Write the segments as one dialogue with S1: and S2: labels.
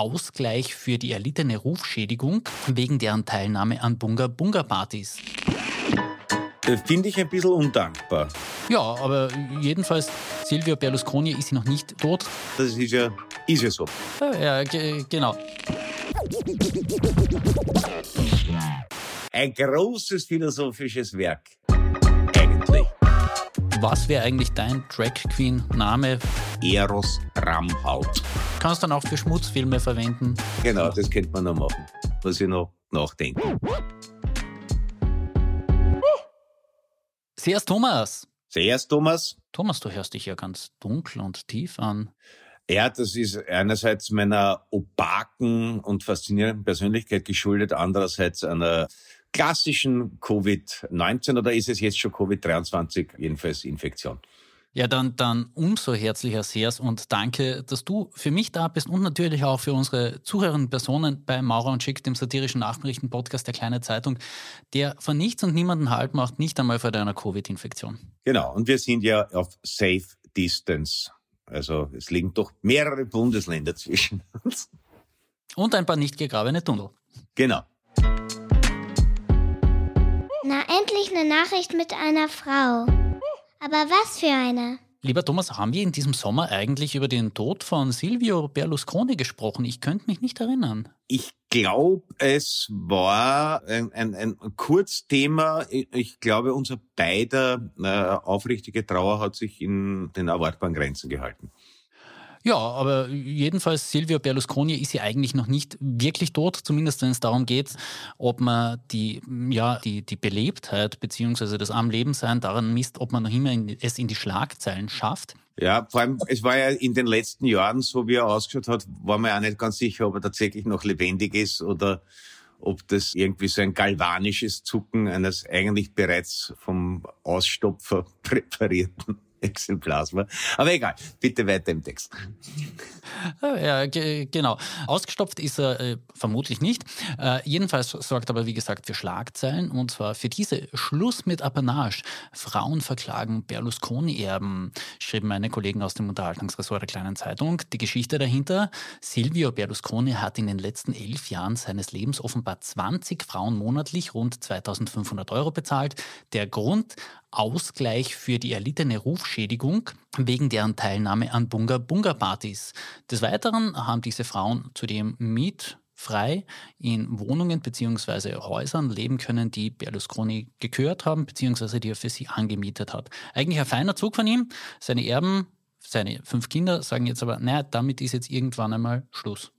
S1: Ausgleich für die erlittene Rufschädigung wegen deren Teilnahme an Bunga-Bunga-Partys.
S2: Äh, Finde ich ein bisschen undankbar.
S1: Ja, aber jedenfalls, Silvio Berlusconi ist noch nicht tot.
S2: Das ist ja, ist ja so.
S1: Ja, ge genau.
S2: Ein großes philosophisches Werk. Eigentlich.
S1: Was wäre eigentlich dein Drag Queen Name?
S2: Eros Ramhaut.
S1: Kannst dann auch für Schmutzfilme verwenden.
S2: Genau, das könnte man noch machen. Muss ich noch nachdenken.
S1: Sehr Thomas.
S2: Sehr Thomas.
S1: Thomas, du hörst dich ja ganz dunkel und tief an.
S2: Ja, das ist einerseits meiner opaken und faszinierenden Persönlichkeit geschuldet, andererseits einer klassischen Covid-19 oder ist es jetzt schon Covid-23, jedenfalls Infektion.
S1: Ja, dann, dann umso herzlicher Sehrs und danke, dass du für mich da bist und natürlich auch für unsere zuhörenden Personen bei Maurer und Schick, dem satirischen Nachrichten-Podcast der Kleine Zeitung, der von nichts und niemanden Halt macht, nicht einmal vor deiner Covid-Infektion.
S2: Genau, und wir sind ja auf Safe Distance. Also es liegen doch mehrere Bundesländer zwischen uns.
S1: Und ein paar nicht gegrabene Tunnel.
S2: Genau.
S3: Na, endlich eine Nachricht mit einer Frau. Aber was für eine?
S1: Lieber Thomas, haben wir in diesem Sommer eigentlich über den Tod von Silvio Berlusconi gesprochen? Ich könnte mich nicht erinnern.
S2: Ich glaube, es war ein, ein, ein Kurzthema. Ich glaube, unser beider äh, aufrichtige Trauer hat sich in den erwartbaren Grenzen gehalten.
S1: Ja, aber jedenfalls Silvio Berlusconi ist ja eigentlich noch nicht wirklich tot, zumindest wenn es darum geht, ob man die, ja, die, die Belebtheit beziehungsweise das am Leben sein daran misst, ob man noch immer in, es in die Schlagzeilen schafft.
S2: Ja, vor allem, es war ja in den letzten Jahren, so wie er ausgeschaut hat, war man ja nicht ganz sicher, ob er tatsächlich noch lebendig ist oder ob das irgendwie so ein galvanisches Zucken eines eigentlich bereits vom Ausstopfer präparierten War. Aber egal, bitte weiter im Text.
S1: Ja, genau. Ausgestopft ist er äh, vermutlich nicht. Äh, jedenfalls sorgt aber, wie gesagt, für Schlagzeilen und zwar für diese Schluss mit Apanage. Frauen verklagen Berlusconi-Erben, schrieben meine Kollegen aus dem Unterhaltungsressort der Kleinen Zeitung. Die Geschichte dahinter, Silvio Berlusconi hat in den letzten elf Jahren seines Lebens offenbar 20 Frauen monatlich rund 2500 Euro bezahlt. Der Grund, Ausgleich für die erlittene Rufschädigung wegen deren Teilnahme an Bunga-Bunga-Partys. Des Weiteren haben diese Frauen zudem mietfrei in Wohnungen bzw. Häusern leben können, die Berlusconi gekürt haben bzw. die er für sie angemietet hat. Eigentlich ein feiner Zug von ihm. Seine Erben, seine fünf Kinder sagen jetzt aber, naja, damit ist jetzt irgendwann einmal Schluss.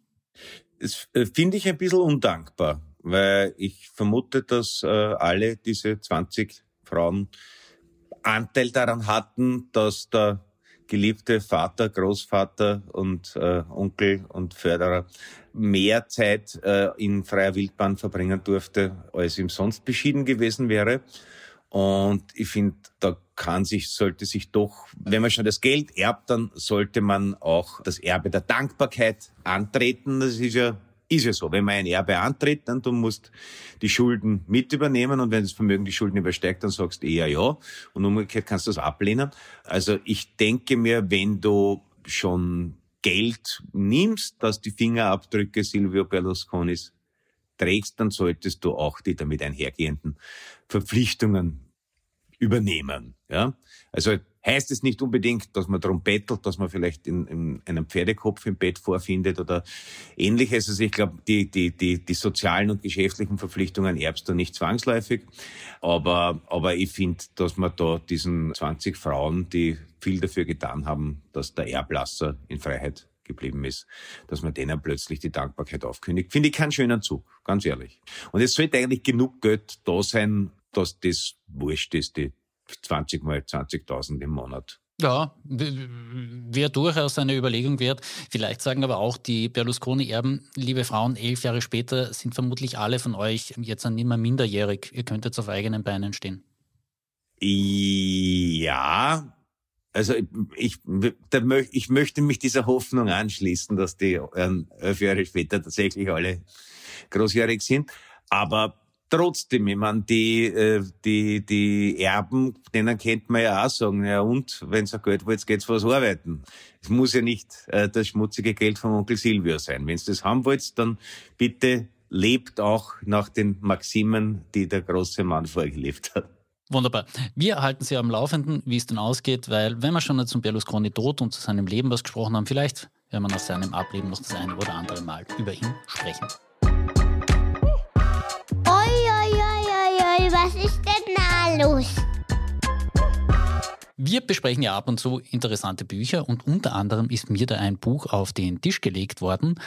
S2: Das äh, finde ich ein bisschen undankbar, weil ich vermute, dass äh, alle diese 20 Frauen Anteil daran hatten, dass der geliebte Vater, Großvater und äh, Onkel und Förderer mehr Zeit äh, in freier Wildbahn verbringen durfte, als ihm sonst beschieden gewesen wäre. Und ich finde, da kann sich, sollte sich doch, wenn man schon das Geld erbt, dann sollte man auch das Erbe der Dankbarkeit antreten. Das ist ja ist ja so. Wenn man ein Erbe antritt, dann du musst die Schulden mit übernehmen und wenn das Vermögen die Schulden übersteigt, dann sagst du eher ja und umgekehrt kannst du das ablehnen. Also ich denke mir, wenn du schon Geld nimmst, dass die Fingerabdrücke Silvio Berlusconis trägst, dann solltest du auch die damit einhergehenden Verpflichtungen übernehmen. Ja? Also heißt es nicht unbedingt, dass man darum bettelt, dass man vielleicht in, in einem Pferdekopf im Bett vorfindet oder ähnliches. Also ich glaube, die, die, die, die sozialen und geschäftlichen Verpflichtungen erbst du nicht zwangsläufig. Aber, aber ich finde, dass man da diesen 20 Frauen, die viel dafür getan haben, dass der Erblasser in Freiheit geblieben ist, dass man denen plötzlich die Dankbarkeit aufkündigt. Finde ich keinen schönen Zug, ganz ehrlich. Und es sollte eigentlich genug Geld da sein, dass das wurscht ist, die 20 mal 20.000 im Monat.
S1: Ja, wäre durchaus eine Überlegung wert. Vielleicht sagen aber auch die Berlusconi-Erben, liebe Frauen, elf Jahre später sind vermutlich alle von euch jetzt nicht mehr minderjährig. Ihr könnt jetzt auf eigenen Beinen stehen.
S2: Ja, also ich, ich möchte mich dieser Hoffnung anschließen, dass die elf Jahre später tatsächlich alle großjährig sind. Aber trotzdem, ich meine, die, äh, die, die Erben, denen kennt man ja auch sagen, ja und, wenn ihr Geld wollt, geht's was arbeiten. Es muss ja nicht äh, das schmutzige Geld von Onkel Silvio sein. Wenn ihr das haben wollt, dann bitte lebt auch nach den Maximen, die der große Mann vorgelebt hat.
S1: Wunderbar. Wir halten Sie am Laufenden, wie es denn ausgeht, weil wenn wir schon zum Berlusconi Tod und zu seinem Leben was gesprochen haben, vielleicht werden wir nach seinem Ableben noch das eine oder andere Mal über ihn sprechen.
S3: Was ist denn da los?
S1: Wir besprechen ja ab und zu interessante Bücher und unter anderem ist mir da ein Buch auf den Tisch gelegt worden,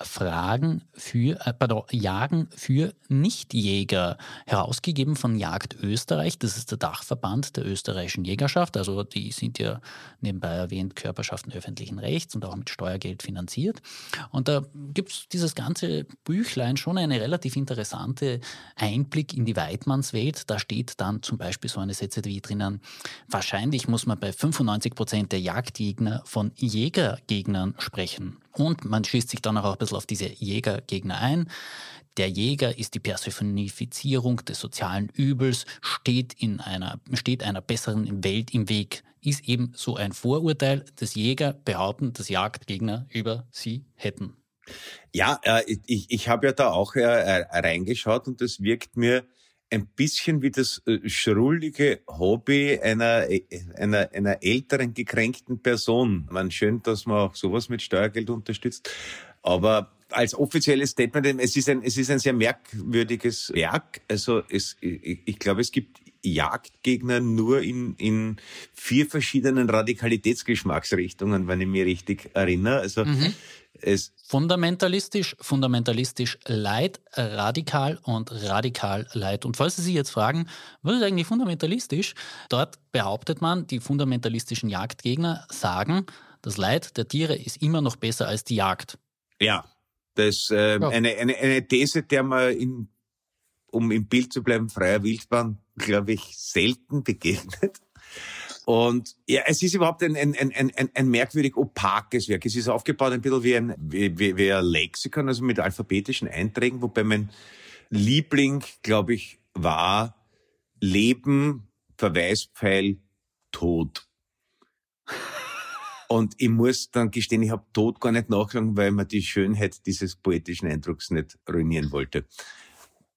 S1: Fragen für, äh, pardon, Jagen für Nichtjäger, herausgegeben von Jagd Österreich. Das ist der Dachverband der österreichischen Jägerschaft. Also die sind ja nebenbei erwähnt Körperschaften öffentlichen Rechts und auch mit Steuergeld finanziert. Und da gibt es dieses ganze Büchlein schon eine relativ interessante Einblick in die Weidmannswelt. Da steht dann zum Beispiel so eine Sätze wie drinnen, wahrscheinlich muss man bei 95 Prozent der Jagdgegner von Jägergegnern sprechen. Und man schießt sich dann auch ein bisschen auf diese Jägergegner ein. Der Jäger ist die Personifizierung des sozialen Übels, steht, in einer, steht einer besseren Welt im Weg. Ist eben so ein Vorurteil, dass Jäger behaupten, dass Jagdgegner über sie hätten.
S2: Ja, äh, ich, ich habe ja da auch äh, reingeschaut und das wirkt mir ein bisschen wie das äh, schrullige Hobby einer, äh, einer, einer älteren gekränkten Person. Man schön, dass man auch sowas mit Steuergeld unterstützt. Aber als offizielles Statement, es ist ein, es ist ein sehr merkwürdiges Werk. Also es, ich, ich glaube, es gibt Jagdgegner nur in, in vier verschiedenen Radikalitätsgeschmacksrichtungen, wenn ich mich richtig erinnere. Also mhm.
S1: Es fundamentalistisch, fundamentalistisch leid, radikal und radikal leid. Und falls Sie sich jetzt fragen, was ist eigentlich fundamentalistisch? Dort behauptet man, die fundamentalistischen Jagdgegner sagen, das Leid der Tiere ist immer noch besser als die Jagd.
S2: Ja, das äh, ja. eine, eine, eine These, der man in, um im Bild zu bleiben, freier Wildbahn, glaube ich, selten begegnet. Und ja, es ist überhaupt ein, ein, ein, ein, ein merkwürdig opakes Werk. Es ist aufgebaut ein bisschen wie ein, wie, wie, wie ein Lexikon, also mit alphabetischen Einträgen, wobei mein Liebling, glaube ich, war Leben, Verweispfeil, Tod. Und ich muss dann gestehen, ich habe Tod gar nicht nachgegangen, weil man die Schönheit dieses poetischen Eindrucks nicht ruinieren wollte.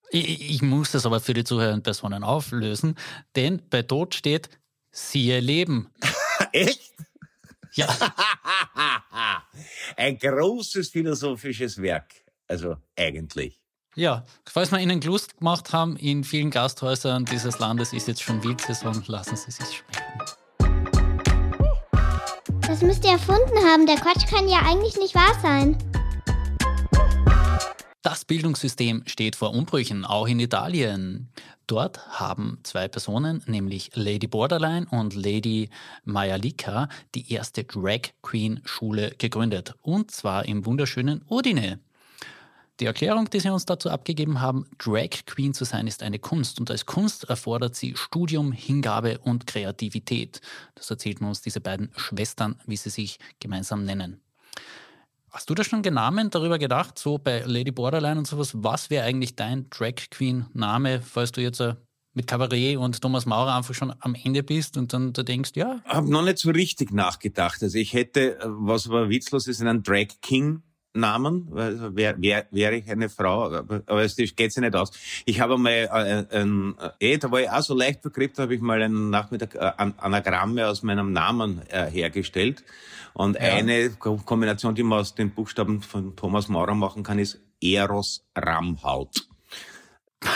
S1: Ich, ich muss das aber für die zuhörenden Personen auflösen, denn bei Tod steht siehe Leben.
S2: Echt?
S1: Ja.
S2: Ein großes philosophisches Werk. Also eigentlich.
S1: Ja, falls wir Ihnen Lust gemacht haben, in vielen Gasthäusern dieses Landes ist jetzt schon Wildsaison, lassen Sie es schmecken.
S3: Das müsst ihr erfunden haben. Der Quatsch kann ja eigentlich nicht wahr sein.
S1: Das Bildungssystem steht vor Umbrüchen, auch in Italien. Dort haben zwei Personen, nämlich Lady Borderline und Lady Majalica, die erste Drag Queen Schule gegründet. Und zwar im wunderschönen Udine. Die Erklärung, die sie uns dazu abgegeben haben, Drag Queen zu sein, ist eine Kunst und als Kunst erfordert sie Studium, Hingabe und Kreativität. Das erzählten uns diese beiden Schwestern, wie sie sich gemeinsam nennen. Hast du da schon Namen darüber gedacht, so bei Lady Borderline und sowas? Was wäre eigentlich dein Drag Queen-Name, falls du jetzt äh, mit Cabaret und Thomas Maurer einfach schon am Ende bist und dann da denkst, ja?
S2: Habe noch nicht so richtig nachgedacht. Also ich hätte, was aber witzlos ist, einen Drag King Namen, also wäre wär, wär ich eine Frau, aber es geht sich nicht aus. Ich habe mal, äh, ein, eh, da war ich auch so leicht verkriegt, habe ich mal einen Nachmittag äh, Anagramme aus meinem Namen äh, hergestellt. Und ja. eine Kombination, die man aus den Buchstaben von Thomas Maurer machen kann, ist Eros Ramhaut.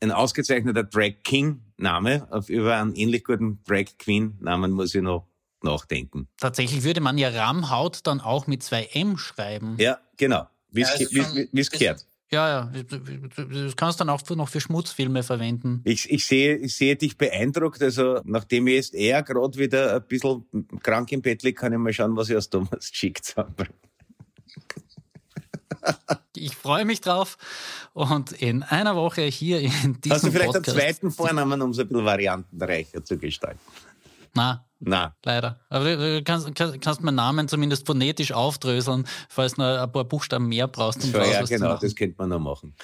S2: Ein ausgezeichneter Drag King Name, auf über einen ähnlich guten Drag Queen Namen muss ich noch nachdenken.
S1: Tatsächlich würde man ja Ramhaut dann auch mit zwei M schreiben.
S2: Ja, genau. Wie es ja, gehört.
S1: Ja, ja. Das kannst du dann auch noch für Schmutzfilme verwenden.
S2: Ich, ich, sehe, ich sehe dich beeindruckt. Also, nachdem ich jetzt eher gerade wieder ein bisschen krank im Bett liege, kann ich mal schauen, was ich aus Thomas geschickt habe.
S1: Ich freue mich drauf. Und in einer Woche hier in diesem
S2: Hast du vielleicht Podcast einen zweiten Vornamen, um es ein bisschen variantenreicher zu gestalten?
S1: Na,
S2: na.
S1: Leider. Aber du kannst, kannst, kannst meinen Namen zumindest phonetisch aufdröseln, falls du ein paar Buchstaben mehr brauchst.
S2: Um so, ja, genau, das könnte man noch machen.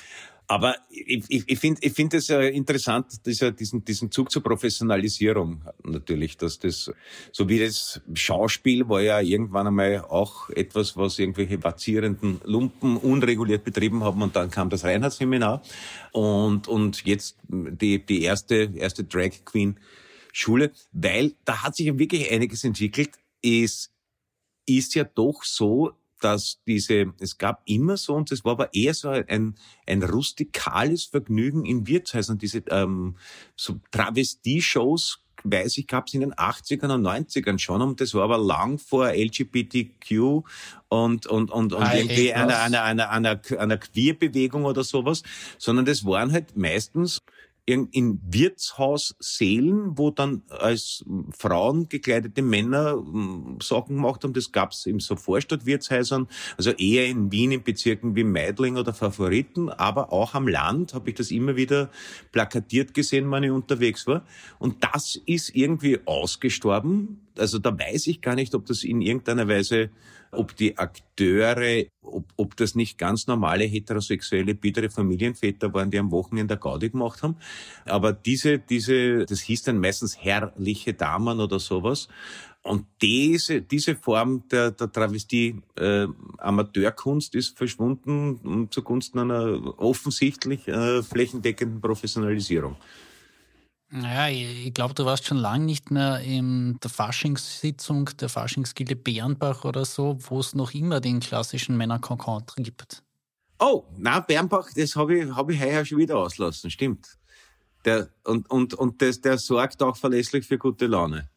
S2: Aber ich, ich, ich finde ich finde es äh, interessant, dieser, diesen, diesen Zug zur Professionalisierung natürlich, dass das, so wie das Schauspiel war ja irgendwann einmal auch etwas, was irgendwelche vazierenden Lumpen unreguliert betrieben haben und dann kam das Reinhardt-Seminar und, und jetzt die, die erste, erste Drag Queen Schule, weil da hat sich ja wirklich einiges entwickelt. Es ist ja doch so, dass diese, es gab immer so, und es war aber eher so ein, ein rustikales Vergnügen in Wirtshäusern, diese ähm, so Travestie-Shows, weiß ich, gab es in den 80ern und 90ern schon, und das war aber lang vor LGBTQ und, und, und, und irgendwie einer, einer, einer, einer, einer Queer-Bewegung oder sowas, sondern das waren halt meistens in Wirtshaussälen, wo dann als Frauen gekleidete Männer hm, Sachen gemacht haben. Das gab's in so Vorstadtwirtshäusern, also eher in Wien in Bezirken wie Meidling oder Favoriten, aber auch am Land habe ich das immer wieder plakatiert gesehen, wenn ich unterwegs war. Und das ist irgendwie ausgestorben. Also da weiß ich gar nicht, ob das in irgendeiner Weise ob die Akteure, ob, ob das nicht ganz normale heterosexuelle, bittere Familienväter waren, die am Wochenende Gaudi gemacht haben. Aber diese, diese, das hieß dann meistens herrliche Damen oder sowas. Und diese, diese Form der, der Travestie äh, Amateurkunst ist verschwunden zugunsten einer offensichtlich äh, flächendeckenden Professionalisierung.
S1: Naja, ich glaube, du warst schon lange nicht mehr in der Faschingssitzung der Faschingsgilde Bernbach oder so, wo es noch immer den klassischen Männerkonkon gibt.
S2: Oh, na Bernbach, das habe ich, hab ich heuer schon wieder auslassen, stimmt. Der, und und, und das, der sorgt auch verlässlich für gute Laune.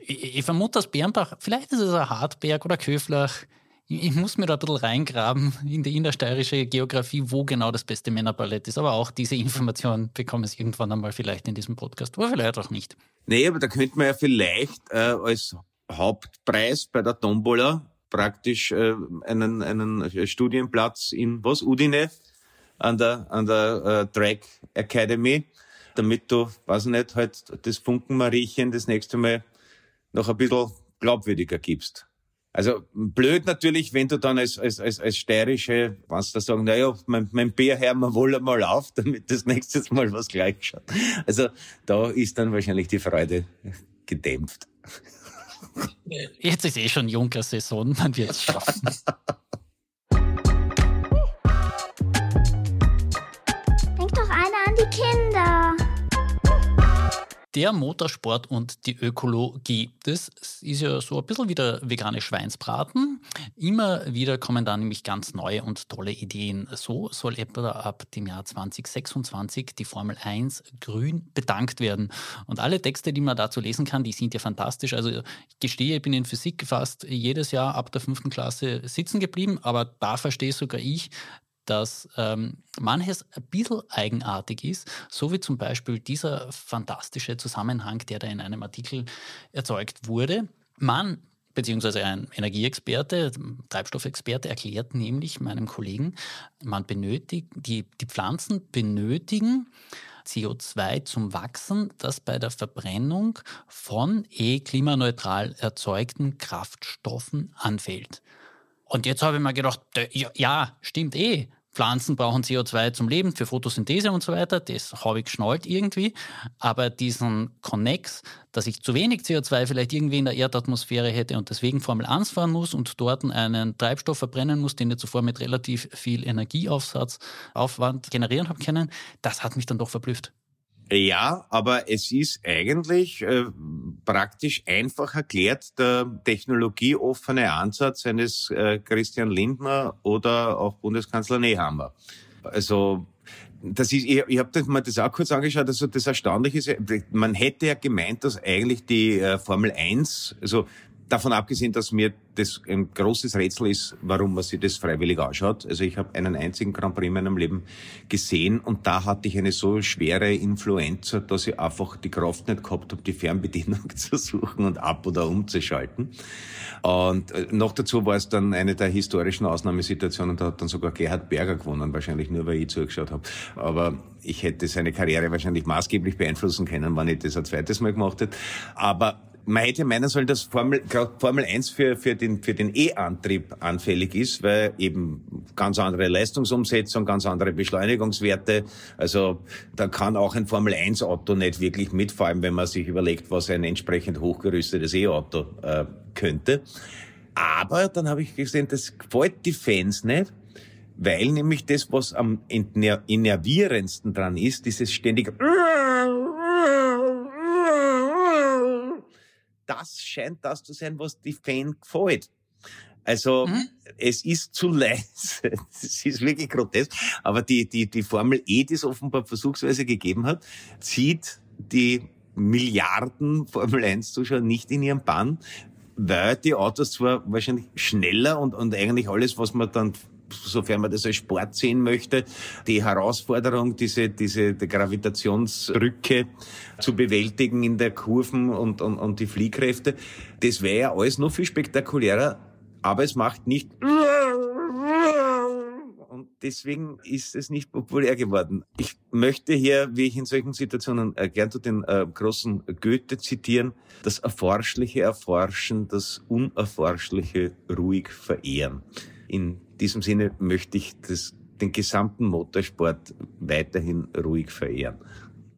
S1: Ich, ich vermute, dass Bernbach, vielleicht ist es ein Hartberg oder Köflach, ich muss mir da ein bisschen reingraben in die innersteirische Geografie, wo genau das beste Männerballett ist. Aber auch diese Information bekomme ich irgendwann einmal vielleicht in diesem Podcast, oder vielleicht auch nicht.
S2: Nee, aber da könnte man ja vielleicht äh, als Hauptpreis bei der Tombola praktisch äh, einen, einen Studienplatz in was? Udine an der, an der äh, Drag Academy, damit du, weiß ich nicht, halt das Funkenmariechen das nächste Mal noch ein bisschen glaubwürdiger gibst. Also blöd natürlich, wenn du dann als, als, als, als steirische, was da sagen, naja, mein, mein Bärherr mal wohl einmal auf, damit das nächstes Mal was gleich schaut. Also da ist dann wahrscheinlich die Freude gedämpft.
S1: Jetzt ist eh schon Junker-Saison, man wird es schaffen.
S3: Denk doch einer an die Kinder
S1: der Motorsport und die Ökologie. Das ist ja so ein bisschen wie der vegane Schweinsbraten. Immer wieder kommen da nämlich ganz neue und tolle Ideen. So soll etwa ab dem Jahr 2026 die Formel 1 grün bedankt werden. Und alle Texte, die man dazu lesen kann, die sind ja fantastisch. Also ich gestehe, ich bin in Physik fast jedes Jahr ab der fünften Klasse sitzen geblieben, aber da verstehe sogar ich, dass ähm, manches ein bisschen eigenartig ist, so wie zum Beispiel dieser fantastische Zusammenhang, der da in einem Artikel erzeugt wurde. Man beziehungsweise ein Energieexperte, Treibstoffexperte erklärt nämlich meinem Kollegen, man benötigt, die, die Pflanzen benötigen CO2 zum Wachsen, das bei der Verbrennung von eh klimaneutral erzeugten Kraftstoffen anfällt. Und jetzt habe ich mir gedacht, ja, stimmt eh. Pflanzen brauchen CO2 zum Leben, für Photosynthese und so weiter. Das habe ich geschnallt irgendwie. Aber diesen Connex, dass ich zu wenig CO2 vielleicht irgendwie in der Erdatmosphäre hätte und deswegen Formel 1 fahren muss und dort einen Treibstoff verbrennen muss, den ich zuvor mit relativ viel Energieaufsatz, Aufwand generieren habe können, das hat mich dann doch verblüfft.
S2: Ja, aber es ist eigentlich äh, praktisch einfach erklärt der technologieoffene Ansatz eines äh, Christian Lindner oder auch Bundeskanzler Nehammer. Also das ist, ich, ich habe mir das auch kurz angeschaut, also das Erstaunliche ist, man hätte ja gemeint, dass eigentlich die äh, Formel 1, also davon abgesehen, dass mir das ein großes Rätsel ist, warum man sich das freiwillig anschaut. Also ich habe einen einzigen Grand Prix in meinem Leben gesehen und da hatte ich eine so schwere Influenza, dass ich einfach die Kraft nicht gehabt habe, die Fernbedienung zu suchen und ab oder umzuschalten. Und äh, noch dazu war es dann eine der historischen Ausnahmesituationen, da hat dann sogar Gerhard Berger gewonnen, wahrscheinlich nur, weil ich zugeschaut habe. Aber ich hätte seine Karriere wahrscheinlich maßgeblich beeinflussen können, wenn ich das ein zweites Mal gemacht hätte. Aber man hätte meinen sollen, dass Formel, Formel 1 für, für den, für den E-Antrieb anfällig ist, weil eben ganz andere Leistungsumsetzung, ganz andere Beschleunigungswerte. Also da kann auch ein Formel 1 Auto nicht wirklich mit, vor allem wenn man sich überlegt, was ein entsprechend hochgerüstetes E-Auto äh, könnte. Aber dann habe ich gesehen, das gefällt die Fans nicht, weil nämlich das, was am innervierendsten dran ist, dieses ständige das scheint das zu sein, was die Fan gefällt. Also mhm. es ist zu leise. Es ist wirklich grotesk. Aber die, die, die Formel E, die es offenbar versuchsweise gegeben hat, zieht die Milliarden Formel 1 Zuschauer nicht in ihren Bann, weil die Autos zwar wahrscheinlich schneller und, und eigentlich alles, was man dann sofern man das als Sport sehen möchte, die Herausforderung, diese, diese die Gravitationsbrücke zu bewältigen in der Kurven und, und, und die Fliehkräfte. Das wäre ja alles noch viel spektakulärer, aber es macht nicht und deswegen ist es nicht populär geworden. Ich möchte hier, wie ich in solchen Situationen äh, gern zu den äh, großen Goethe zitieren, das Erforschliche erforschen, das Unerforschliche ruhig verehren. In diesem Sinne möchte ich das, den gesamten Motorsport weiterhin ruhig verehren.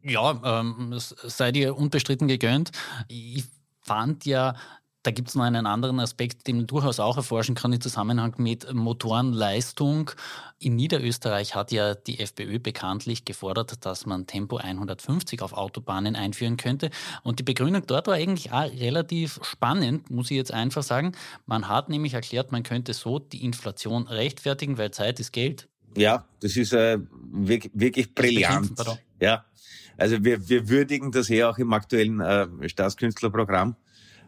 S1: Ja, ähm, sei dir unbestritten gegönnt. Ich fand ja da gibt es noch einen anderen Aspekt, den man durchaus auch erforschen kann im Zusammenhang mit Motorenleistung. In Niederösterreich hat ja die FPÖ bekanntlich gefordert, dass man Tempo 150 auf Autobahnen einführen könnte. Und die Begründung dort war eigentlich auch relativ spannend, muss ich jetzt einfach sagen. Man hat nämlich erklärt, man könnte so die Inflation rechtfertigen, weil Zeit ist Geld.
S2: Ja, das ist äh, wirklich, wirklich brillant. Ja, also wir, wir würdigen das ja auch im aktuellen äh, Staatskünstlerprogramm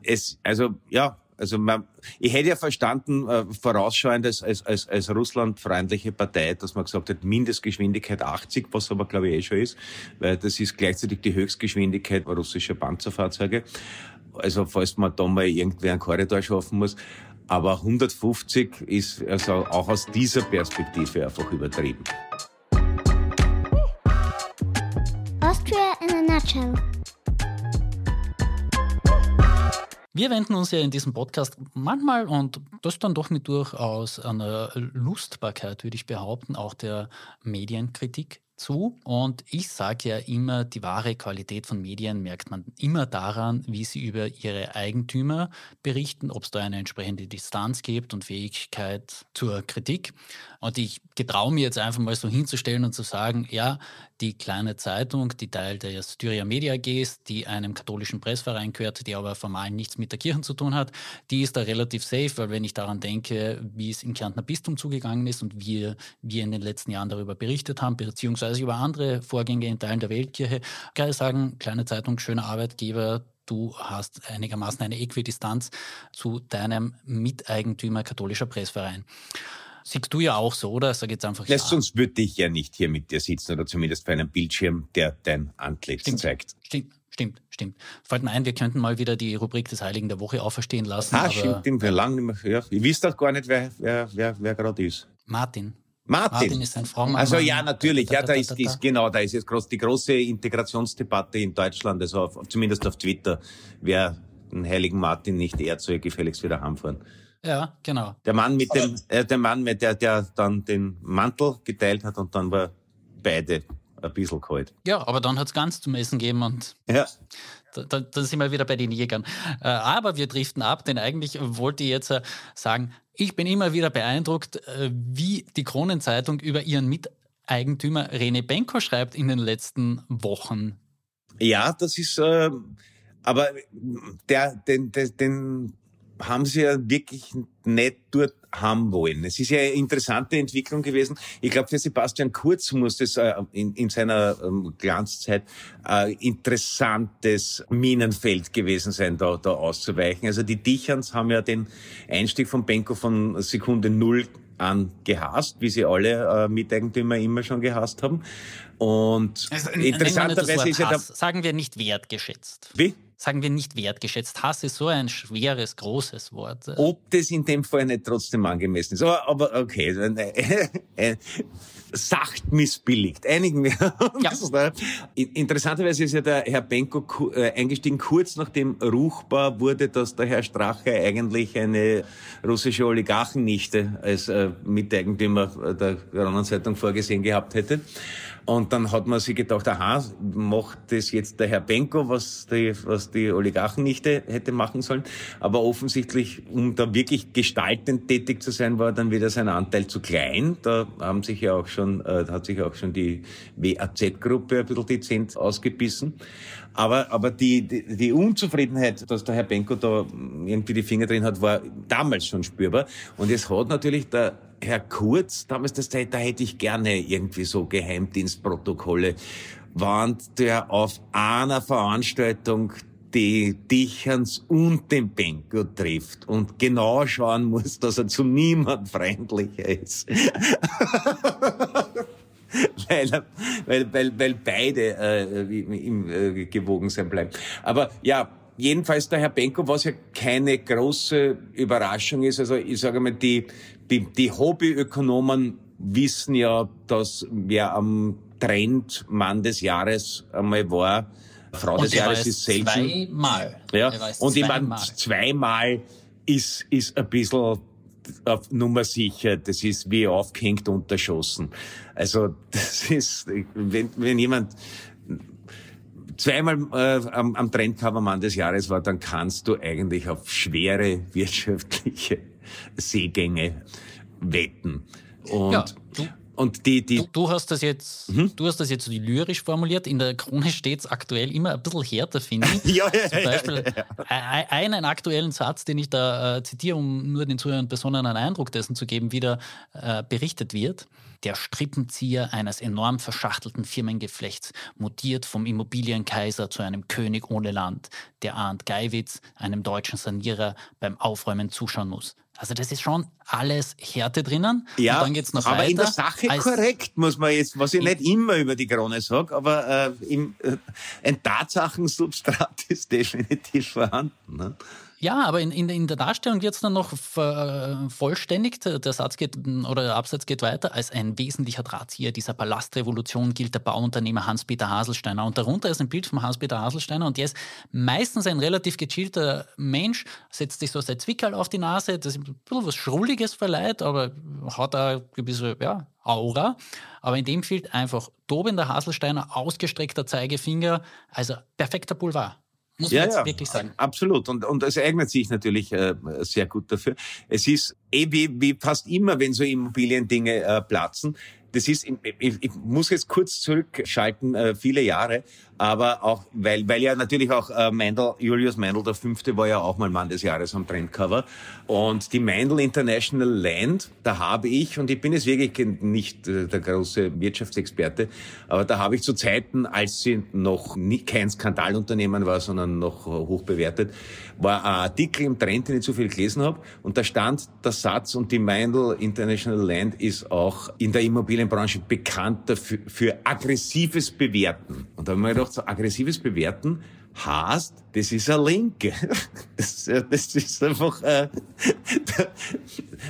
S2: es, also ja, also man, ich hätte ja verstanden, äh, vorausschauend als, als, als, als russlandfreundliche Partei, dass man gesagt hat, Mindestgeschwindigkeit 80, was aber glaube ich eh schon ist, weil das ist gleichzeitig die Höchstgeschwindigkeit russischer Panzerfahrzeuge. Also falls man da mal irgendwer einen Korridor schaffen muss. Aber 150 ist also auch aus dieser Perspektive einfach übertrieben.
S3: Austria in a nutshell.
S1: Wir wenden uns ja in diesem Podcast manchmal und das dann doch mit durchaus einer Lustbarkeit, würde ich behaupten, auch der Medienkritik zu. Und ich sage ja immer, die wahre Qualität von Medien merkt man immer daran, wie sie über ihre Eigentümer berichten, ob es da eine entsprechende Distanz gibt und Fähigkeit zur Kritik. Und ich getraue mir jetzt einfach mal so hinzustellen und zu sagen, ja, die kleine Zeitung, die Teil der Styria Media AG ist, die einem katholischen Pressverein gehört, die aber formal nichts mit der Kirche zu tun hat, die ist da relativ safe, weil wenn ich daran denke, wie es im Kärntner Bistum zugegangen ist und wie wir in den letzten Jahren darüber berichtet haben, beziehungsweise über andere Vorgänge in Teilen der Weltkirche, kann ich sagen, kleine Zeitung, schöner Arbeitgeber, du hast einigermaßen eine Äquidistanz zu deinem Miteigentümer katholischer Pressverein. Siehst du ja auch so, oder? Sag jetzt einfach
S2: ja. Sonst würde ich ja nicht hier mit dir sitzen oder zumindest für einen Bildschirm, der dein Antlitz
S1: stimmt,
S2: zeigt.
S1: Stimmt, stimmt, stimmt. Fällt mir ein, wir könnten mal wieder die Rubrik des Heiligen der Woche auferstehen lassen.
S2: Ah, stimmt, stimmt. Wir lang nicht mehr, ja. Ich wüsste auch gar nicht, wer, wer, wer, wer gerade ist.
S1: Martin.
S2: Martin.
S1: Martin ist ein Fraumann.
S2: Also ja, natürlich. Ja, da ist, ist genau, da ist jetzt groß die große Integrationsdebatte in Deutschland, also auf, zumindest auf Twitter, wer den heiligen Martin nicht ehrt, soll gefälligst wieder heimfahren.
S1: Ja, genau.
S2: Der Mann mit dem, äh, der Mann, mit der, der dann den Mantel geteilt hat und dann war beide ein bisschen kalt.
S1: Ja, aber dann hat es ganz zum Essen gegeben und
S2: ja.
S1: da, da, sind wir wieder bei den Jägern. Äh, aber wir driften ab, denn eigentlich wollte ich jetzt äh, sagen, ich bin immer wieder beeindruckt, äh, wie die Kronenzeitung über ihren Miteigentümer Rene Benko schreibt in den letzten Wochen.
S2: Ja, das ist, äh, aber der, den, den, den haben sie ja wirklich nicht dort haben wollen. Es ist ja eine interessante Entwicklung gewesen. Ich glaube, für Sebastian Kurz muss das äh, in, in, seiner ähm, Glanzzeit äh, interessantes Minenfeld gewesen sein, da, da auszuweichen. Also die Dicherns haben ja den Einstieg von Benko von Sekunde Null an gehasst, wie sie alle äh, Miteigentümer immer schon gehasst haben. Und also, interessanterweise ist ja
S1: da, Sagen wir nicht wertgeschätzt.
S2: Wie?
S1: Sagen wir nicht wertgeschätzt. Hass ist so ein schweres, großes Wort.
S2: Ob das in dem Fall nicht trotzdem angemessen ist. Aber, aber okay. Äh, äh, sacht missbilligt. Einigen wir uns. Ja. Interessanterweise ist ja der Herr Benko äh, eingestiegen kurz nachdem ruchbar wurde, dass der Herr Strache eigentlich eine russische Oligarchennichte als äh, Miteigentümer der Kronenzeitung vorgesehen gehabt hätte. Und dann hat man sich gedacht, aha, macht das jetzt der Herr Benko, was die, was die Oligarchennichte hätte machen sollen. Aber offensichtlich, um da wirklich gestaltend tätig zu sein, war dann wieder sein Anteil zu klein. Da haben sich ja auch schon, äh, hat sich auch schon die WAZ-Gruppe ein bisschen dezent ausgebissen. Aber, aber die, die, die Unzufriedenheit, dass der Herr Benko da irgendwie die Finger drin hat, war damals schon spürbar. Und es hat natürlich der Herr Kurz, damals das Zeit, da hätte ich gerne irgendwie so Geheimdienstprotokolle, warnt der auf einer Veranstaltung die Dicherns und den Benko trifft und genau schauen muss, dass er zu niemand freundlicher ist. weil, weil, weil, weil beide äh, im äh, gewogen sein bleiben. Aber ja, jedenfalls der Herr Benko, was ja keine große Überraschung ist, also ich sage mal, die, die, die Hobbyökonomen wissen ja, dass wer am Trend Mann des Jahres einmal war, Frau des Jahres ist selten.
S1: Zweimal.
S2: Ja, und ich meine, zweimal ist, ist ein bisschen auf Nummer sicher. Das ist wie aufgehängt unterschossen. Also, das ist, wenn, wenn jemand zweimal äh, am, am Trendcovermann des Jahres war, dann kannst du eigentlich auf schwere wirtschaftliche Seegänge wetten. Und
S1: ja, du, und die, die du, du, hast das jetzt, mhm. du hast das jetzt lyrisch formuliert. In der Krone steht es aktuell immer ein bisschen härter, finde ich. ja, ja, Zum Beispiel ja, ja. einen aktuellen Satz, den ich da äh, zitiere, um nur den zuhörenden Personen einen Eindruck dessen zu geben, wie da äh, berichtet wird. Der Strippenzieher eines enorm verschachtelten Firmengeflechts mutiert vom Immobilienkaiser zu einem König ohne Land, der Arndt Geiwitz, einem deutschen Sanierer, beim Aufräumen zuschauen muss. Also das ist schon alles Härte drinnen.
S2: Ja, und dann geht's noch aber weiter. in der Sache korrekt, muss man jetzt, was ich nicht immer über die Krone sage, aber äh, im, äh, ein Tatsachensubstrat ist definitiv vorhanden. Ne?
S1: Ja, aber in, in, in der Darstellung wird es dann noch vervollständigt. Der Satz geht oder der Absatz geht weiter. Als ein wesentlicher Drahtzieher dieser Palastrevolution gilt der Bauunternehmer Hans-Peter Haselsteiner. Und darunter ist ein Bild von Hans-Peter Haselsteiner und der ist meistens ein relativ gechillter Mensch, setzt sich so sein Zwickerl auf die Nase, das ist ein bisschen was Schrulliges verleiht, aber hat eine gewisse ja, Aura. Aber in dem fehlt einfach tobender Haselsteiner, ausgestreckter Zeigefinger, also perfekter Boulevard. Muss man ja, jetzt ja, wirklich sagen.
S2: Absolut. Und, und es eignet sich natürlich äh, sehr gut dafür. Es ist eh wie, wie fast immer, wenn so Immobiliendinge äh, platzen, das ist, ich, ich muss jetzt kurz zurückschalten, äh, viele Jahre, aber auch, weil, weil ja natürlich auch äh, Mendel, Julius Mendel, der Fünfte, war ja auch mal Mann des Jahres am Trendcover. Und die Mendel International Land, da habe ich, und ich bin jetzt wirklich nicht äh, der große Wirtschaftsexperte, aber da habe ich zu Zeiten, als sie noch nie, kein Skandalunternehmen war, sondern noch hoch bewertet, war ein Artikel im Trend, den ich zu viel gelesen habe, und da stand der Satz, und die Mendel International Land ist auch in der Immobilien Immobilienbranche bekannt dafür, für aggressives Bewerten. Und da haben wir gedacht, so aggressives Bewerten heißt, das ist eine Linke. Das, das ist einfach, äh,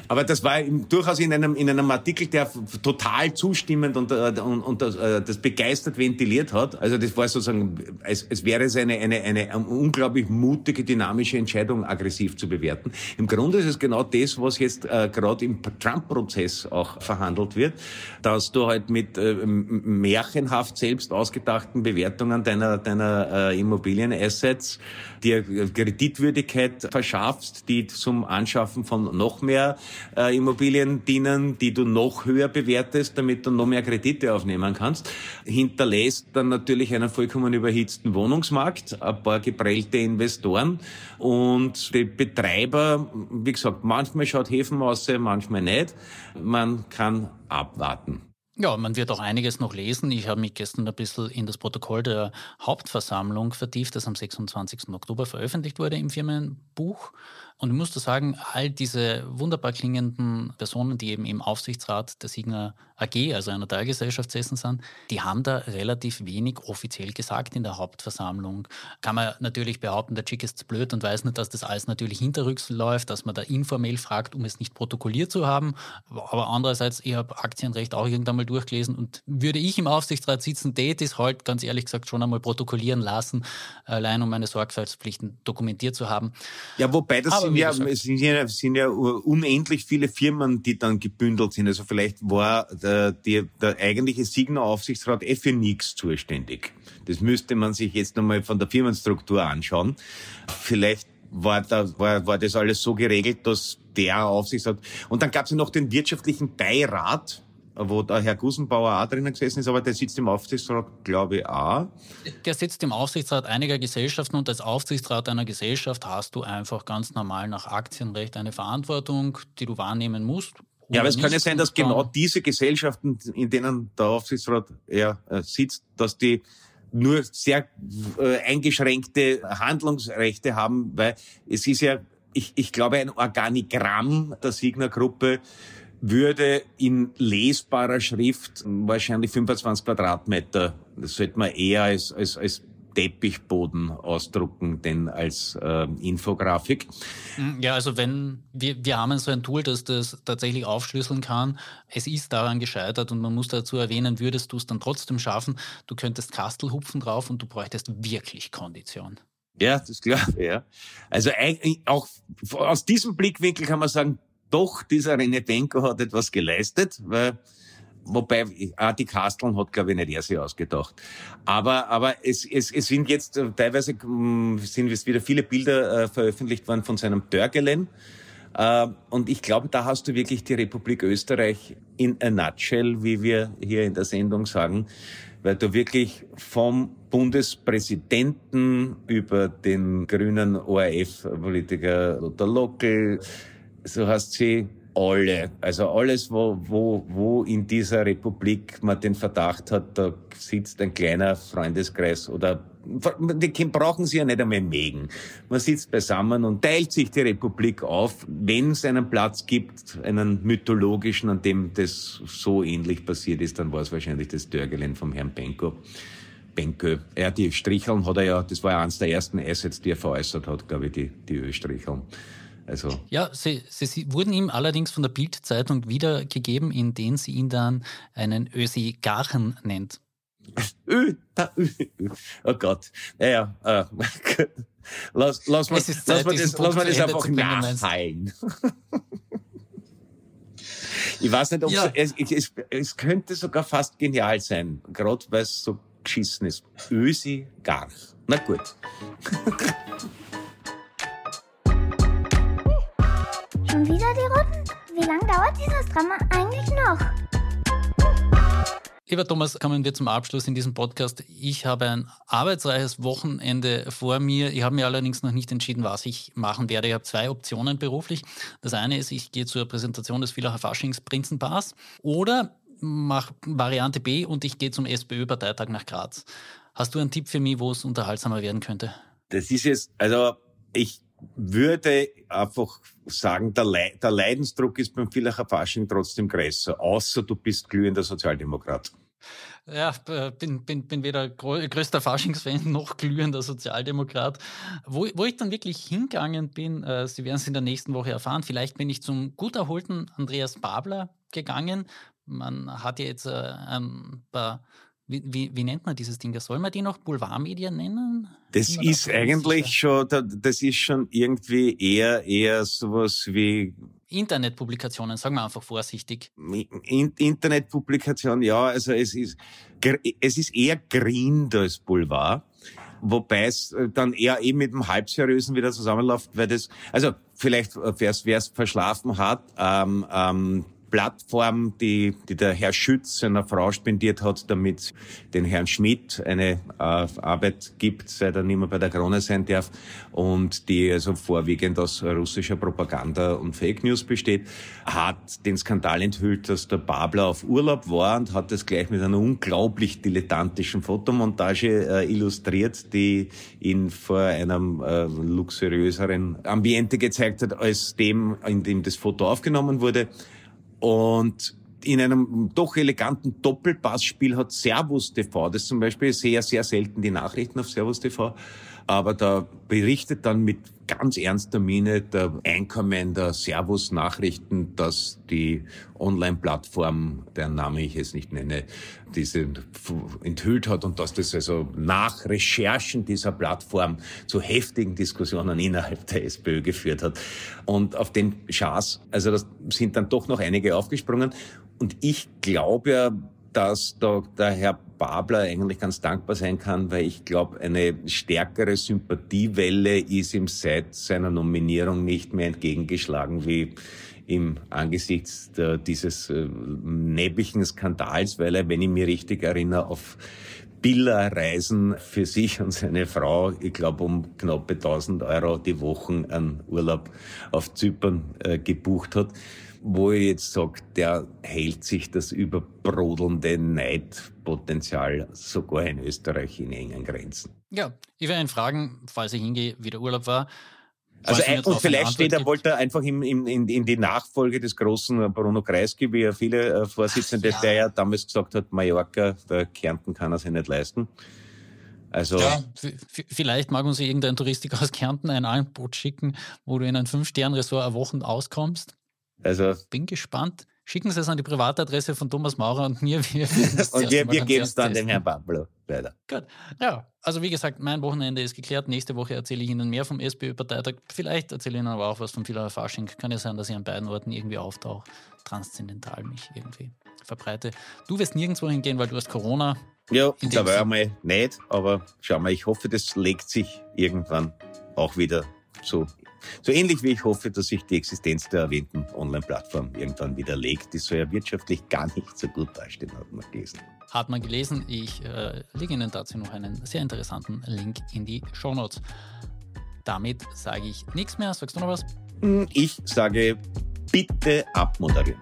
S2: aber das war durchaus in einem, in einem Artikel, der total zustimmend und, äh, und, und das, äh, das begeistert ventiliert hat. Also das war sozusagen, es, es wäre es eine, eine, eine unglaublich mutige, dynamische Entscheidung, aggressiv zu bewerten. Im Grunde ist es genau das, was jetzt äh, gerade im Trump-Prozess auch verhandelt wird, dass du halt mit äh, märchenhaft selbst ausgedachten Bewertungen deiner, deiner äh, Immobilienassets dir Kreditwürdigkeit verschaffst, die zum Anschaffen von noch mehr äh, Immobilien dienen, die du noch höher bewertest, damit du noch mehr Kredite aufnehmen kannst. Hinterlässt dann natürlich einen vollkommen überhitzten Wohnungsmarkt, ein paar geprellte Investoren und die Betreiber, wie gesagt, manchmal schaut Häfen aus, manchmal nicht. Man kann abwarten.
S1: Ja, man wird auch einiges noch lesen. Ich habe mich gestern ein bisschen in das Protokoll der Hauptversammlung vertieft, das am 26. Oktober veröffentlicht wurde im Firmenbuch. Und ich muss da sagen, all diese wunderbar klingenden Personen, die eben im Aufsichtsrat der Signa AG, also einer Teilgesellschaft sitzen sind, die haben da relativ wenig offiziell gesagt in der Hauptversammlung. Kann man natürlich behaupten, der Chick ist blöd und weiß nicht, dass das alles natürlich hinterrücks läuft, dass man da informell fragt, um es nicht protokolliert zu haben. Aber andererseits, ich habe Aktienrecht auch irgendwann mal durchgelesen und würde ich im Aufsichtsrat sitzen, tät ist halt ganz ehrlich gesagt schon einmal protokollieren lassen, allein um meine Sorgfaltspflichten dokumentiert zu haben.
S2: Ja, wobei das sind ja, sind ja, sind ja unendlich viele Firmen, die dann gebündelt sind. Also vielleicht war der, der, der eigentliche Signa-Aufsichtsrat eh für nichts zuständig. Das müsste man sich jetzt nochmal von der Firmenstruktur anschauen. Vielleicht war, da, war, war das alles so geregelt, dass der Aufsichtsrat... Und dann gab es ja noch den wirtschaftlichen Beirat, wo der Herr Gusenbauer auch drinnen gesessen ist, aber der sitzt im Aufsichtsrat, glaube ich, auch.
S1: Der sitzt im Aufsichtsrat einiger Gesellschaften und als Aufsichtsrat einer Gesellschaft hast du einfach ganz normal nach Aktienrecht eine Verantwortung, die du wahrnehmen musst.
S2: Ja, aber es kann ja sein, dass genau diese Gesellschaften, in denen der Aufsichtsrat ja, äh, sitzt, dass die nur sehr äh, eingeschränkte Handlungsrechte haben, weil es ist ja, ich, ich glaube, ein Organigramm der Signer-Gruppe würde in lesbarer Schrift wahrscheinlich 25 Quadratmeter, das sollte man eher als, als, als Teppichboden ausdrucken, denn als äh, Infografik.
S1: Hm, ja, also wenn wir, wir haben so ein Tool, das das tatsächlich aufschlüsseln kann. Es ist daran gescheitert und man muss dazu erwähnen, würdest du es dann trotzdem schaffen, du könntest Kastelhupfen drauf und du bräuchtest wirklich Kondition.
S2: Ja, das ist klar, ja. Also auch aus diesem Blickwinkel kann man sagen, doch, dieser Renetenko hat etwas geleistet, weil Wobei, ah, die Kasteln hat, glaube ich, nicht er sich ausgedacht. Aber, aber es, es, es sind jetzt äh, teilweise mm, sind jetzt wieder viele Bilder äh, veröffentlicht worden von seinem Dörgelen. Äh, und ich glaube, da hast du wirklich die Republik Österreich in a nutshell, wie wir hier in der Sendung sagen, weil du wirklich vom Bundespräsidenten über den grünen ORF-Politiker Lothar Lockel, so hast sie alle. Also alles, wo, wo, wo in dieser Republik man den Verdacht hat, da sitzt ein kleiner Freundeskreis oder die brauchen sie ja nicht einmal mögen. Man sitzt beisammen und teilt sich die Republik auf, wenn es einen Platz gibt, einen mythologischen, an dem das so ähnlich passiert ist, dann war es wahrscheinlich das Dörgelen vom Herrn Benko. Benko. Er, die Stricheln hat er ja, das war ja eines der ersten Assets, die er veräußert hat, glaube ich, die, die Ölstricheln.
S1: Also ja, sie, sie, sie, wurden ihm allerdings von der Bildzeitung wiedergegeben, in denen sie ihn dann einen Ösigarchen nennt.
S2: Ö, da, ö, ö. Oh Gott. Naja, äh, lass, lass, mal, Zeit, lass, mal das, lass mal das einfach nachfallen. ich weiß nicht, ob ja. es, es, es könnte sogar fast genial sein, gerade weil es so geschissen ist. Ösi Garch. Na gut.
S3: Schon wieder die Runden? Wie lange dauert dieses Drama eigentlich noch?
S1: Lieber Thomas, kommen wir zum Abschluss in diesem Podcast. Ich habe ein arbeitsreiches Wochenende vor mir. Ich habe mir allerdings noch nicht entschieden, was ich machen werde. Ich habe zwei Optionen beruflich. Das eine ist, ich gehe zur Präsentation des Villacher Faschings Prinzenpaars oder mache Variante B und ich gehe zum SPÖ-Parteitag nach Graz. Hast du einen Tipp für mich, wo es unterhaltsamer werden könnte?
S2: Das ist jetzt, also ich würde einfach sagen, der, Le der Leidensdruck ist beim Villacher Fasching trotzdem größer, außer du bist glühender Sozialdemokrat.
S1: Ja, bin, bin, bin weder größter Faschingsfan noch glühender Sozialdemokrat. Wo, wo ich dann wirklich hingegangen bin, äh, Sie werden es in der nächsten Woche erfahren, vielleicht bin ich zum gut erholten Andreas Babler gegangen. Man hat ja jetzt äh, ein paar wie, wie, wie, nennt man dieses Ding? Soll man die noch Boulevardmedien nennen?
S2: Das ist eigentlich schon, das ist schon irgendwie eher, eher sowas wie
S1: Internetpublikationen, sagen wir einfach vorsichtig.
S2: Internetpublikation, ja, also es ist, es ist eher Green als Boulevard. Wobei es äh, dann eher eben mit dem Halbseriösen wieder zusammenläuft, weil das, also vielleicht, wer es verschlafen hat, ähm, ähm, Plattform, die, die der Herr Schütz seiner Frau spendiert hat, damit den Herrn Schmidt eine äh, Arbeit gibt, seit er nicht mehr bei der Krone sein darf und die also vorwiegend aus russischer Propaganda und Fake News besteht, hat den Skandal enthüllt, dass der Babler auf Urlaub war und hat das gleich mit einer unglaublich dilettantischen Fotomontage äh, illustriert, die ihn vor einem äh, luxuriöseren Ambiente gezeigt hat, als dem, in dem das Foto aufgenommen wurde. Und in einem doch eleganten Doppelpassspiel hat Servus TV, das zum Beispiel sehr, sehr selten die Nachrichten auf Servus TV, aber da berichtet dann mit ganz ernster Miene der Einkommen der Servus-Nachrichten, dass die Online-Plattform, deren Name ich jetzt nicht nenne, diese enthüllt hat und dass das also nach Recherchen dieser Plattform zu heftigen Diskussionen innerhalb der SPÖ geführt hat. Und auf den Schaß, also das sind dann doch noch einige aufgesprungen. Und ich glaube ja, dass da der Herr Babler eigentlich ganz dankbar sein kann, weil ich glaube, eine stärkere Sympathiewelle ist ihm seit seiner Nominierung nicht mehr entgegengeschlagen wie im angesichts der, dieses äh, nebbigen Skandals, weil er, wenn ich mich richtig erinnere, auf Billa-Reisen für sich und seine Frau, ich glaube um knappe 1000 Euro die Wochen an Urlaub auf Zypern äh, gebucht hat wo ich jetzt sage, der hält sich das überbrodelnde Neidpotenzial sogar in Österreich in engen Grenzen.
S1: Ja, ich werde ihn fragen, falls ich hingehe, wie der Urlaub war.
S2: Also ein, und vielleicht steht er, wollte er einfach in, in, in die Nachfolge des großen Bruno Kreisky, wie ja viele äh, Vorsitzende, ja. der ja damals gesagt hat, Mallorca, der Kärnten kann er sich nicht leisten. Also ja,
S1: vielleicht mag uns irgendein Touristiker aus Kärnten ein Angebot schicken, wo du in ein Fünf-Sterne-Ressort eine Woche auskommst. Also bin gespannt. Schicken Sie es an die Privatadresse von Thomas Maurer und mir.
S2: Wir und wir, wir geben es dann dem Herrn Pablo weiter.
S1: Gut. Ja, also wie gesagt, mein Wochenende ist geklärt. Nächste Woche erzähle ich Ihnen mehr vom SPÖ-Parteitag. Vielleicht erzähle ich Ihnen aber auch was vom Philadelphia Fasching. Kann ja sein, dass ich an beiden Orten irgendwie auftauche, transzendental mich irgendwie verbreite. Du wirst nirgendwo hingehen, weil du hast Corona.
S2: Ja, da war einmal nicht, aber schau mal, ich hoffe, das legt sich irgendwann auch wieder so so ähnlich wie ich hoffe, dass sich die Existenz der erwähnten Online-Plattform irgendwann widerlegt. Die soll ja wirtschaftlich gar nicht so gut dastehen, hat man gelesen.
S1: Hat man gelesen. Ich äh, lege Ihnen dazu noch einen sehr interessanten Link in die Show Notes. Damit sage ich nichts mehr. Sagst du noch was?
S2: Hm, ich sage bitte abmoderieren.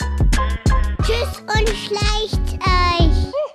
S3: Tschüss und schleicht euch.